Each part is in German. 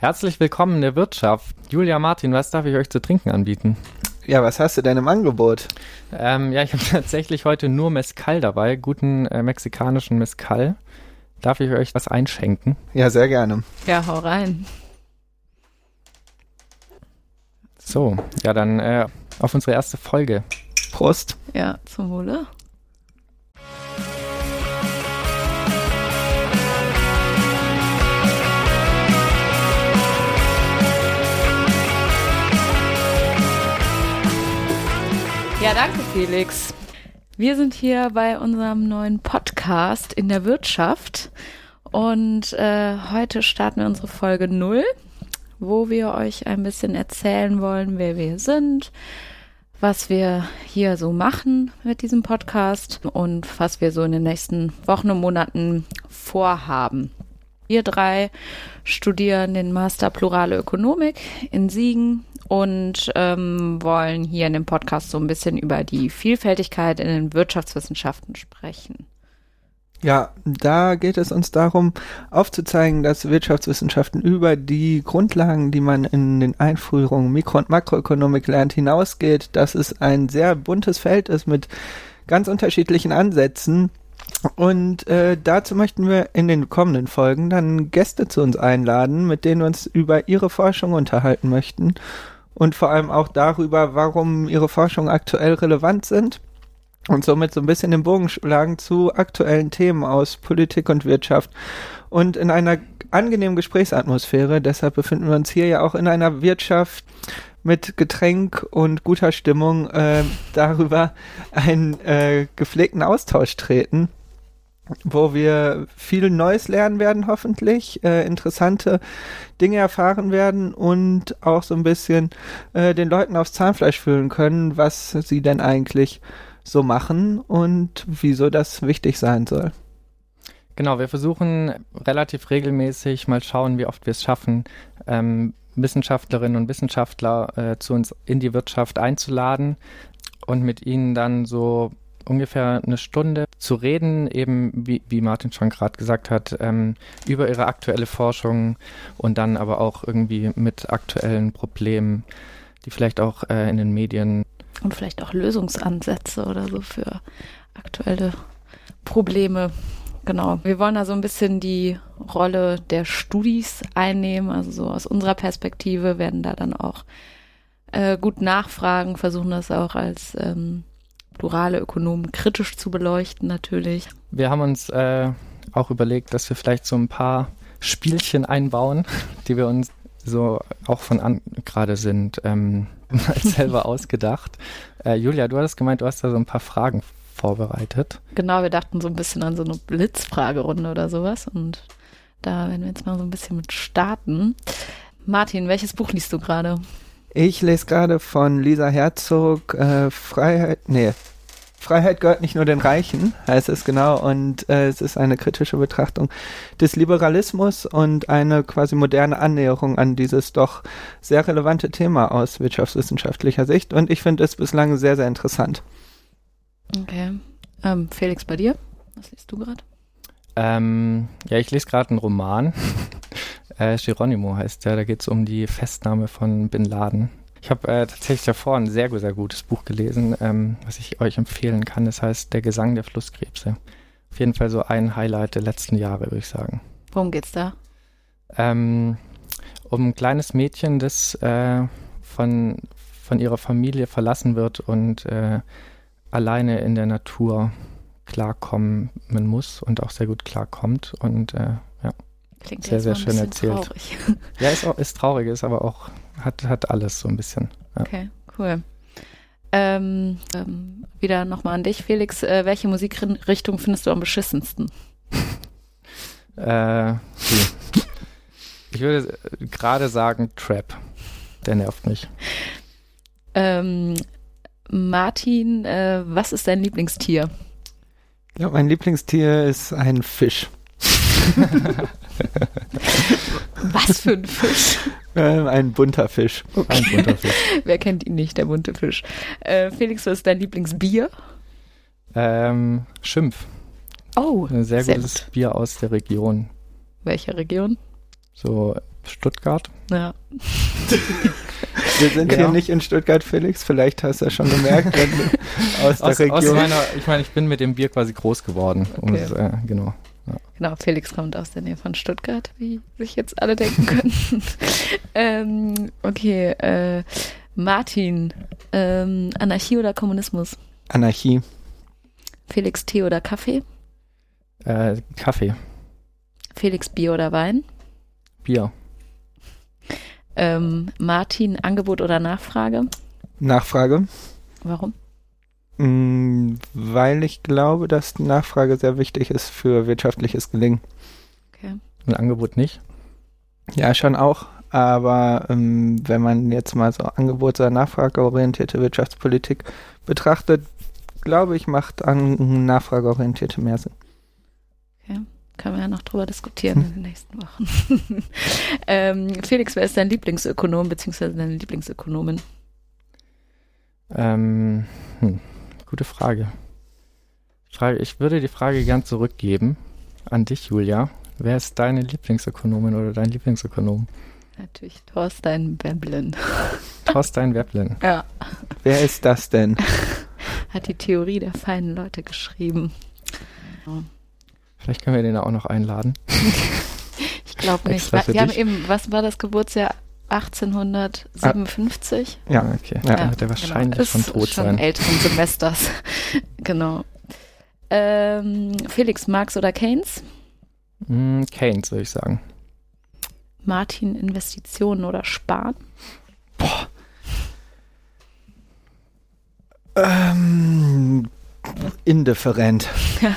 Herzlich willkommen in der Wirtschaft. Julia Martin, was darf ich euch zu trinken anbieten? Ja, was hast du denn im Angebot? Ähm, ja, ich habe tatsächlich heute nur Mezcal dabei, guten äh, mexikanischen Mezcal. Darf ich euch was einschenken? Ja, sehr gerne. Ja, hau rein. So, ja, dann äh, auf unsere erste Folge. Prost. Ja, zum Wohle. Ja, danke, Felix. Wir sind hier bei unserem neuen Podcast in der Wirtschaft und äh, heute starten wir unsere Folge 0, wo wir euch ein bisschen erzählen wollen, wer wir sind, was wir hier so machen mit diesem Podcast und was wir so in den nächsten Wochen und Monaten vorhaben. Wir drei studieren den Master Plurale Ökonomik in Siegen und ähm, wollen hier in dem Podcast so ein bisschen über die Vielfältigkeit in den Wirtschaftswissenschaften sprechen. Ja, da geht es uns darum, aufzuzeigen, dass Wirtschaftswissenschaften über die Grundlagen, die man in den Einführungen Mikro- und Makroökonomik lernt, hinausgeht, dass es ein sehr buntes Feld ist mit ganz unterschiedlichen Ansätzen. Und äh, dazu möchten wir in den kommenden Folgen dann Gäste zu uns einladen, mit denen wir uns über ihre Forschung unterhalten möchten. Und vor allem auch darüber, warum ihre Forschungen aktuell relevant sind. Und somit so ein bisschen den Bogen schlagen zu aktuellen Themen aus Politik und Wirtschaft. Und in einer angenehmen Gesprächsatmosphäre. Deshalb befinden wir uns hier ja auch in einer Wirtschaft mit Getränk und guter Stimmung äh, darüber einen äh, gepflegten Austausch treten wo wir viel Neues lernen werden, hoffentlich, äh, interessante Dinge erfahren werden und auch so ein bisschen äh, den Leuten aufs Zahnfleisch fühlen können, was sie denn eigentlich so machen und wieso das wichtig sein soll. Genau, wir versuchen relativ regelmäßig mal schauen, wie oft wir es schaffen, ähm, Wissenschaftlerinnen und Wissenschaftler äh, zu uns in die Wirtschaft einzuladen und mit ihnen dann so ungefähr eine Stunde zu reden, eben wie, wie Martin schon gerade gesagt hat, ähm, über ihre aktuelle Forschung und dann aber auch irgendwie mit aktuellen Problemen, die vielleicht auch äh, in den Medien. Und vielleicht auch Lösungsansätze oder so für aktuelle Probleme. Genau. Wir wollen da so ein bisschen die Rolle der Studis einnehmen, also so aus unserer Perspektive werden da dann auch äh, gut nachfragen, versuchen das auch als ähm, plurale Ökonomen kritisch zu beleuchten natürlich. Wir haben uns äh, auch überlegt, dass wir vielleicht so ein paar Spielchen einbauen, die wir uns so auch von an gerade sind, ähm, selber ausgedacht. Äh, Julia, du hattest gemeint, du hast da so ein paar Fragen vorbereitet. Genau, wir dachten so ein bisschen an so eine Blitzfragerunde oder sowas und da werden wir jetzt mal so ein bisschen mit starten. Martin, welches Buch liest du gerade? Ich lese gerade von Lisa Herzog äh, Freiheit, nee, Freiheit gehört nicht nur den Reichen, heißt es genau, und äh, es ist eine kritische Betrachtung des Liberalismus und eine quasi moderne Annäherung an dieses doch sehr relevante Thema aus wirtschaftswissenschaftlicher Sicht. Und ich finde es bislang sehr, sehr interessant. Okay. Ähm, Felix, bei dir? Was liest du gerade? Ähm, ja, ich lese gerade einen Roman. Äh, Geronimo heißt der, da geht es um die Festnahme von Bin Laden. Ich habe äh, tatsächlich davor ein sehr, sehr gutes Buch gelesen, ähm, was ich euch empfehlen kann. Das heißt Der Gesang der Flusskrebse. Auf jeden Fall so ein Highlight der letzten Jahre, würde ich sagen. Worum geht's da? Ähm, um ein kleines Mädchen, das äh, von, von ihrer Familie verlassen wird und äh, alleine in der Natur klarkommen muss und auch sehr gut klarkommt. Und äh. Klingt sehr, sehr schön erzählt. Traurig. Ja, ist, auch, ist traurig, ist aber auch, hat, hat alles so ein bisschen. Ja. Okay, cool. Ähm, ähm, wieder nochmal an dich, Felix. Äh, welche Musikrichtung findest du am beschissensten? äh, ich würde gerade sagen Trap. Der nervt mich. Ähm, Martin, äh, was ist dein Lieblingstier? Ja, mein Lieblingstier ist ein Fisch. Was für ein Fisch? Ähm, ein bunter Fisch. Okay. Ein bunter Fisch. Wer kennt ihn nicht, der bunte Fisch? Äh, Felix, was ist dein Lieblingsbier? Ähm, Schimpf. Oh, Ein sehr, gutes gut. Bier aus der Region. Welche Region? So Stuttgart. Ja. Wir sind Genau. hier nicht in Stuttgart, Felix. Vielleicht hast du ja schon gemerkt, aus der Aus, aus Region. meiner, ich meine, ich bin mit dem Bier quasi groß geworden. Um Okay. es, äh, genau. Genau, Felix kommt aus der Nähe von Stuttgart, wie sich jetzt alle denken können. ähm, okay, äh, Martin, ähm, Anarchie oder Kommunismus? Anarchie. Felix Tee oder Kaffee? Äh, Kaffee, Felix Bier oder Wein? Bier, Ähm, Martin, Angebot oder Nachfrage? Nachfrage. Warum? Mm, Weil ich glaube, dass die Nachfrage sehr wichtig ist für wirtschaftliches Gelingen. Okay. ein Angebot nicht. Ja, schon auch. Aber ähm, wenn man jetzt mal so angebots- oder nachfrageorientierte Wirtschaftspolitik betrachtet, glaube ich, macht an nachfrageorientierte mehr Sinn. Können wir ja noch drüber diskutieren in den nächsten Wochen. ähm, Felix, wer ist dein Lieblingsökonom beziehungsweise deine Lieblingsökonomin? Ähm, hm, gute Frage. Frage. Ich würde die Frage gern zurückgeben an dich, Julia. Wer ist deine Lieblingsökonomin oder dein Lieblingsökonom? Natürlich Thorstein Veblen. Thorstein Veblen. Ja, Wer ist das denn? hat die Theorie der feinen Leute geschrieben. Vielleicht können wir den auch noch einladen. Ich glaube nicht. Wir haben eben, was war das Geburtsjahr? 1857? Ja, Ah, okay. Ja. Dann wird er wahrscheinlich genau. schon Ist tot schon sein. älteren Semesters. genau. Ähm, Felix, Marx oder Keynes? Hm, Keynes, würde ich sagen. Martin, Investitionen oder Sparen? Ähm, indifferent.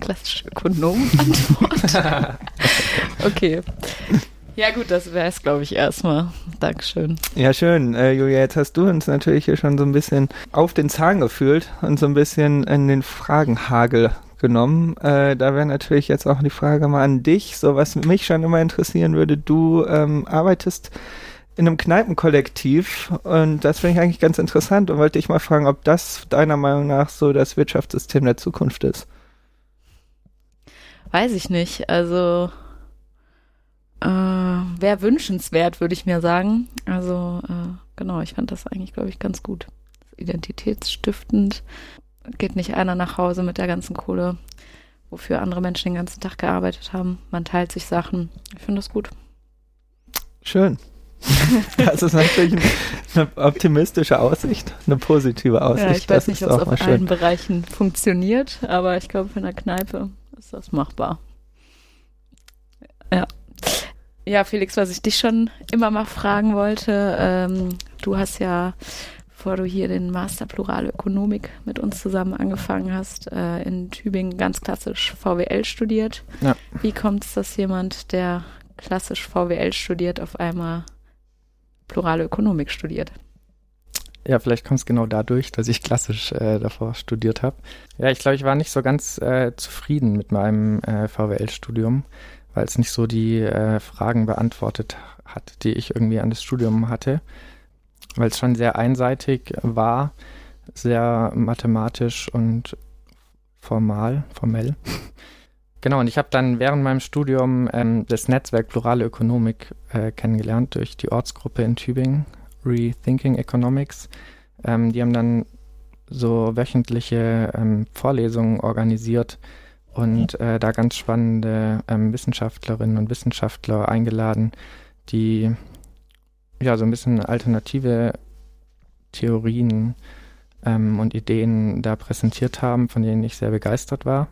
Klassische Ökonomenantwort. okay. Ja gut, das wäre es, glaube ich, erstmal. Dankeschön. Ja, schön. Äh, Julia, jetzt hast du uns natürlich hier schon so ein bisschen auf den Zahn gefühlt und so ein bisschen in den Fragenhagel genommen. Äh, da wäre natürlich jetzt auch die Frage mal an dich, so was mich schon immer interessieren würde. Du ähm, arbeitest in einem Kneipenkollektiv und das finde ich eigentlich ganz interessant und wollte dich mal fragen, ob das deiner Meinung nach so das Wirtschaftssystem der Zukunft ist. Weiß ich nicht. Also äh, wäre wünschenswert, würde ich mir sagen. Also äh, genau, ich fand das eigentlich, glaube ich, ganz gut. Identitätsstiftend. Geht nicht einer nach Hause mit der ganzen Kohle, wofür andere Menschen den ganzen Tag gearbeitet haben. Man teilt sich Sachen. Ich finde das gut. Schön. Das ist natürlich eine optimistische Aussicht, eine positive Aussicht. ja, ich das weiß nicht, ist ob es auf allen Bereichen funktioniert, aber ich glaube, für eine Kneipe ist das machbar. Ja. Felix, was ich dich schon immer mal fragen wollte, ähm, du hast ja, bevor du hier den Master Plurale Ökonomik mit uns zusammen angefangen hast, äh, in Tübingen ganz klassisch VWL studiert. Ja. Wie kommt es, dass jemand, der klassisch VWL studiert, auf einmal Plurale Ökonomik studiert? Ja, vielleicht kommt es genau dadurch, dass ich klassisch äh, davor studiert habe. Ja, ich glaube, ich war nicht so ganz äh, zufrieden mit meinem äh, VWL-Studium, weil es nicht so die äh, Fragen beantwortet hat, die ich irgendwie an das Studium hatte, weil es schon sehr einseitig war, sehr mathematisch und formal, formell. Genau, und ich habe dann während meinem Studium ähm, das Netzwerk Plurale Ökonomik äh, kennengelernt durch die Ortsgruppe in Tübingen, Rethinking Economics. Ähm, die haben dann so wöchentliche ähm, Vorlesungen organisiert und äh, da ganz spannende ähm, Wissenschaftlerinnen und Wissenschaftler eingeladen, die ja so ein bisschen alternative Theorien ähm, und Ideen da präsentiert haben, von denen ich sehr begeistert war.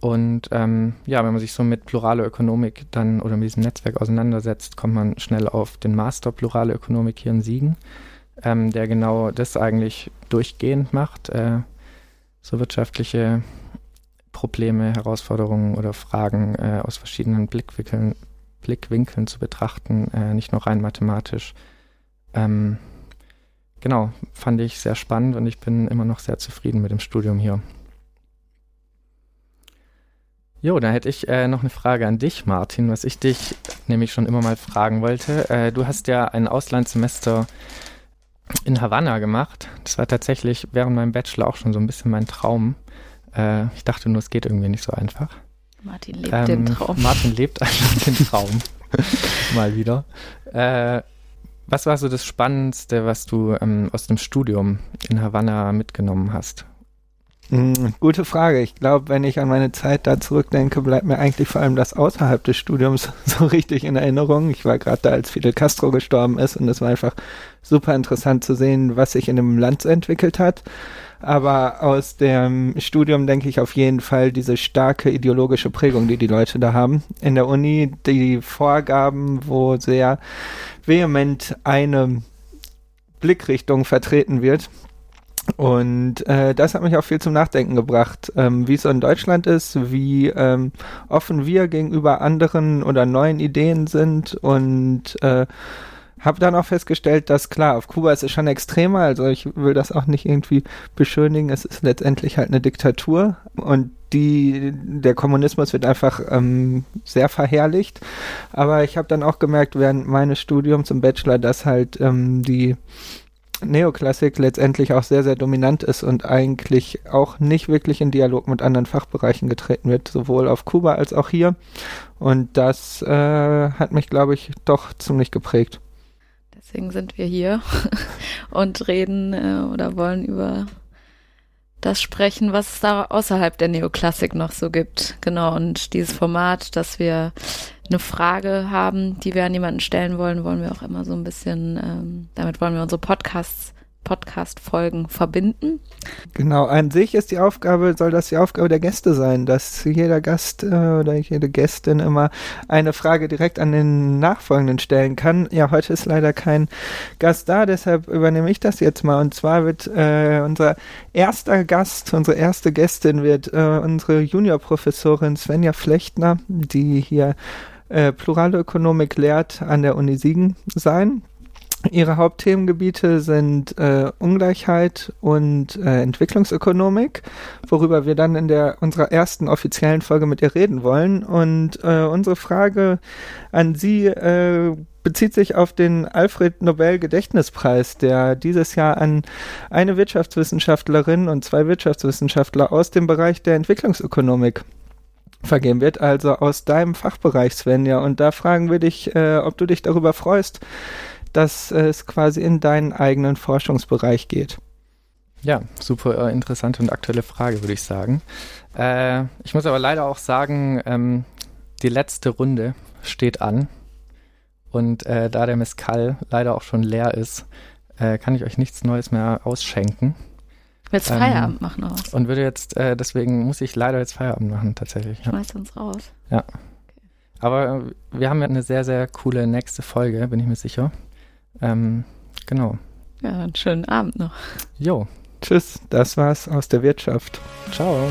Und ähm, ja, wenn man sich so mit plurale Ökonomik dann oder mit diesem Netzwerk auseinandersetzt, kommt man schnell auf den Master Plurale Ökonomik hier in Siegen, ähm, der genau das eigentlich durchgehend macht, äh, so wirtschaftliche Probleme, Herausforderungen oder Fragen äh, aus verschiedenen Blickwinkeln, Blickwinkeln zu betrachten, äh, nicht nur rein mathematisch. Ähm, genau, fand ich sehr spannend und ich bin immer noch sehr zufrieden mit dem Studium hier. Jo, da hätte ich äh, noch eine Frage an dich, Martin, was ich dich nämlich schon immer mal fragen wollte. Äh, du hast ja ein Auslandssemester in Havanna gemacht. Das war tatsächlich während meinem Bachelor auch schon so ein bisschen mein Traum. Äh, ich dachte nur, es geht irgendwie nicht so einfach. Martin lebt den Traum. Martin lebt einfach den Traum. Mal wieder. Äh, was war so das Spannendste, was du ähm, aus dem Studium in Havanna mitgenommen hast? Hm, gute Frage. Ich glaube, wenn ich an meine Zeit da zurückdenke, bleibt mir eigentlich vor allem das außerhalb des Studiums so richtig in Erinnerung. Ich war gerade da, als Fidel Castro gestorben ist und es war einfach super interessant zu sehen, was sich in dem Land entwickelt hat. Aber aus dem Studium denke ich auf jeden Fall diese starke ideologische Prägung, die die Leute da haben. In der Uni die Vorgaben, wo sehr vehement eine Blickrichtung vertreten wird und äh, das hat mich auch viel zum Nachdenken gebracht, ähm, wie es so in Deutschland ist, wie ähm, offen wir gegenüber anderen oder neuen Ideen sind und äh, habe dann auch festgestellt, dass klar, auf Kuba ist es schon extremer, also ich will das auch nicht irgendwie beschönigen, es ist letztendlich halt eine Diktatur und die, der Kommunismus wird einfach ähm, sehr verherrlicht. Aber ich habe dann auch gemerkt während meines Studiums im Bachelor, dass halt ähm, die Neoklassik letztendlich auch sehr, sehr dominant ist und eigentlich auch nicht wirklich in Dialog mit anderen Fachbereichen getreten wird, sowohl auf Kuba als auch hier. Und das äh, hat mich, glaube ich, doch ziemlich geprägt. Deswegen sind wir hier und reden äh, oder wollen über das sprechen, was es da außerhalb der Neoklassik noch so gibt. Genau, und dieses Format, dass wir eine Frage haben, die wir an jemanden stellen wollen, wollen wir auch immer so ein bisschen, ähm, damit wollen wir unsere Podcasts Podcast-Folgen verbinden. Genau, an sich ist die Aufgabe, soll das die Aufgabe der Gäste sein, dass jeder Gast äh, oder jede Gästin immer eine Frage direkt an den Nachfolgenden stellen kann. Ja, heute ist leider kein Gast da, deshalb übernehme ich das jetzt mal. Und zwar wird äh, unser erster Gast, unsere erste Gästin wird äh, unsere Juniorprofessorin Svenja Flechtner, die hier äh, Plurale lehrt an der Uni Siegen sein. Ihre Hauptthemengebiete sind äh, Ungleichheit und äh, Entwicklungsökonomik, worüber wir dann in der unserer ersten offiziellen Folge mit ihr reden wollen. Und äh, unsere Frage an Sie äh, bezieht sich auf den Alfred Nobel Gedächtnispreis, der dieses Jahr an eine Wirtschaftswissenschaftlerin und zwei Wirtschaftswissenschaftler aus dem Bereich der Entwicklungsökonomik vergeben wird, also aus deinem Fachbereich, Svenja. Und da fragen wir dich, äh, ob du dich darüber freust, dass es quasi in deinen eigenen Forschungsbereich geht. Ja, super äh, interessante und aktuelle Frage, würde ich sagen. Äh, ich muss aber leider auch sagen, ähm, die letzte Runde steht an. Und äh, da der Mescal leider auch schon leer ist, äh, kann ich euch nichts Neues mehr ausschenken. Willst ähm, Feierabend machen aus? Und würde jetzt, äh, deswegen muss ich leider jetzt Feierabend machen, tatsächlich. Ja. Schmeiß uns raus. Ja. Okay. Aber äh, wir haben ja eine sehr, sehr coole nächste Folge, bin ich mir sicher. Ähm, genau. Ja, einen schönen Abend noch. Jo. Tschüss, das war's aus der Wirtschaft. Ciao.